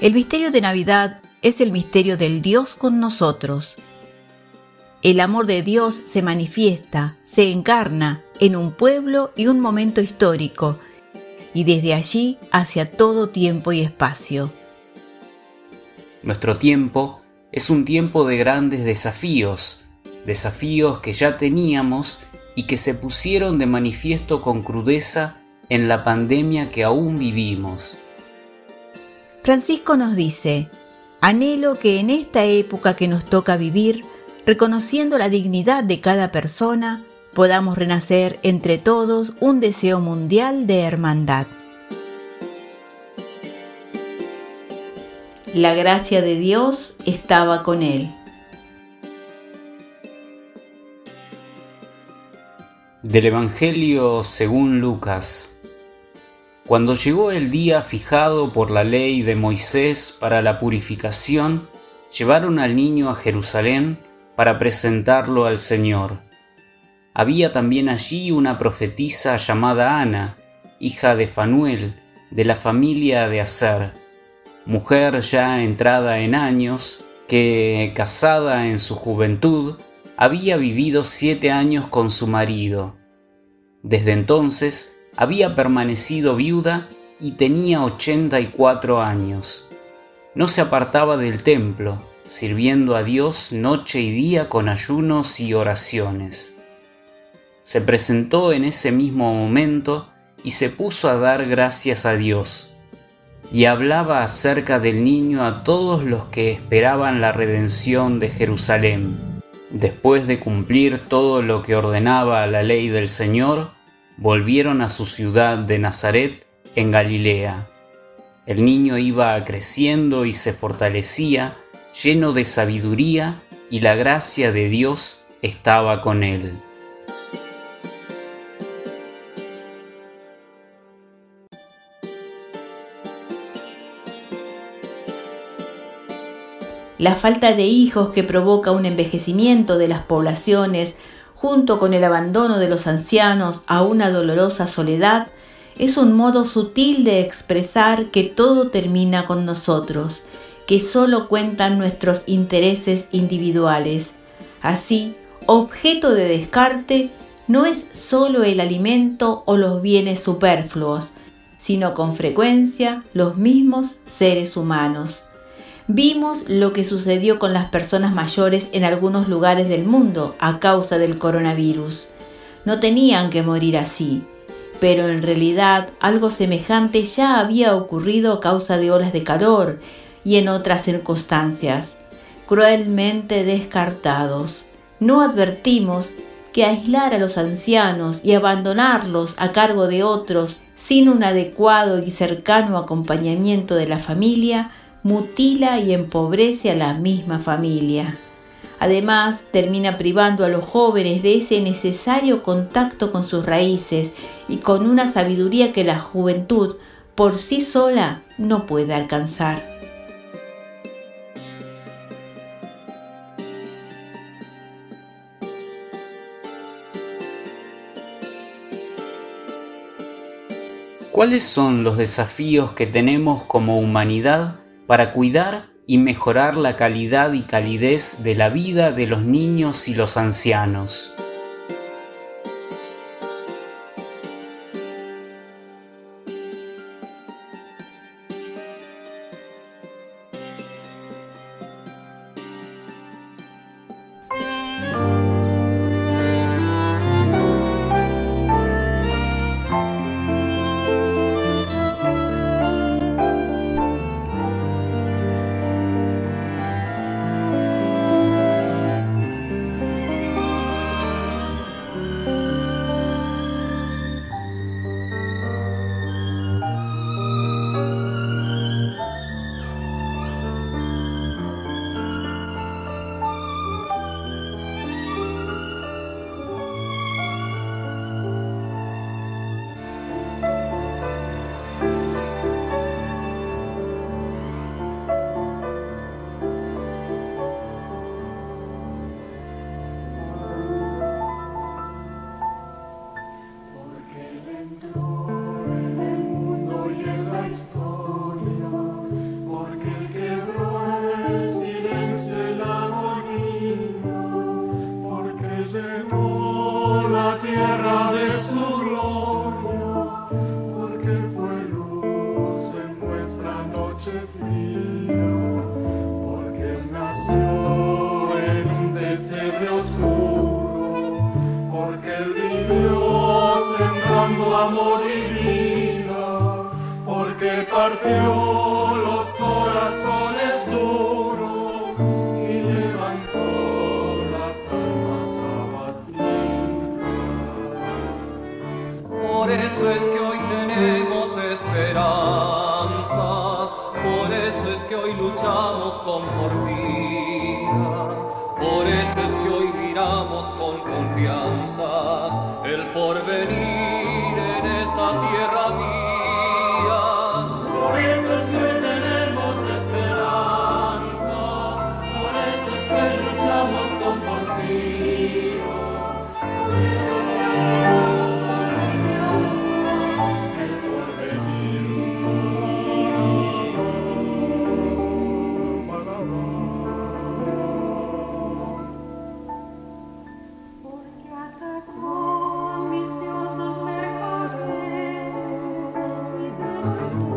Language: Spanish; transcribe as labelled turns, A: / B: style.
A: El misterio de Navidad es el misterio del Dios con nosotros. El amor de Dios se manifiesta, se encarna en un pueblo y un momento histórico, y desde allí hacia todo tiempo y espacio.
B: Nuestro tiempo es un tiempo de grandes desafíos, desafíos que ya teníamos y que se pusieron de manifiesto con crudeza en la pandemia que aún vivimos.
A: Francisco nos dice, anhelo que en esta época que nos toca vivir, reconociendo la dignidad de cada persona, podamos renacer entre todos un deseo mundial de hermandad. La gracia de Dios estaba con él.
B: Del Evangelio según Lucas. Cuando llegó el día fijado por la ley de Moisés para la purificación, llevaron al niño a Jerusalén para presentarlo al Señor. Había también allí una profetisa llamada Ana, hija de Fanuel, de la familia de Aser, mujer ya entrada en años, que, casada en su juventud, había vivido siete años con su marido. Desde entonces había permanecido viuda y tenía ochenta y cuatro años. No se apartaba del templo, sirviendo a Dios noche y día con ayunos y oraciones. Se presentó en ese mismo momento y se puso a dar gracias a Dios, y hablaba acerca del niño a todos los que esperaban la redención de Jerusalén. Después de cumplir todo lo que ordenaba la ley del Señor, volvieron a su ciudad de Nazaret en Galilea. El niño iba creciendo y se fortalecía, lleno de sabiduría, y la gracia de Dios estaba con él.
A: La falta de hijos que provoca un envejecimiento de las poblaciones junto con el abandono de los ancianos a una dolorosa soledad, es un modo sutil de expresar que todo termina con nosotros, que solo cuentan nuestros intereses individuales. Así, objeto de descarte no es solo el alimento o los bienes superfluos, sino con frecuencia los mismos seres humanos. Vimos lo que sucedió con las personas mayores en algunos lugares del mundo a causa del coronavirus. No tenían que morir así, pero en realidad algo semejante ya había ocurrido a causa de olas de calor y en otras circunstancias, cruelmente descartados. No advertimos que aislar a los ancianos y abandonarlos a cargo de otros sin un adecuado y cercano acompañamiento de la familia mutila y empobrece a la misma familia. Además, termina privando a los jóvenes de ese necesario contacto con sus raíces y con una sabiduría que la juventud por sí sola no puede alcanzar.
B: ¿Cuáles son los desafíos que tenemos como humanidad para cuidar y mejorar la calidad y calidez de la vida de los niños y los ancianos.
C: Amor y vida, porque partió los corazones duros y levantó las almas abatidas.
D: Por eso es que hoy tenemos esperanza, por eso es que hoy luchamos con porfía, por eso es que hoy miramos con confianza el porvenir
C: Thank you.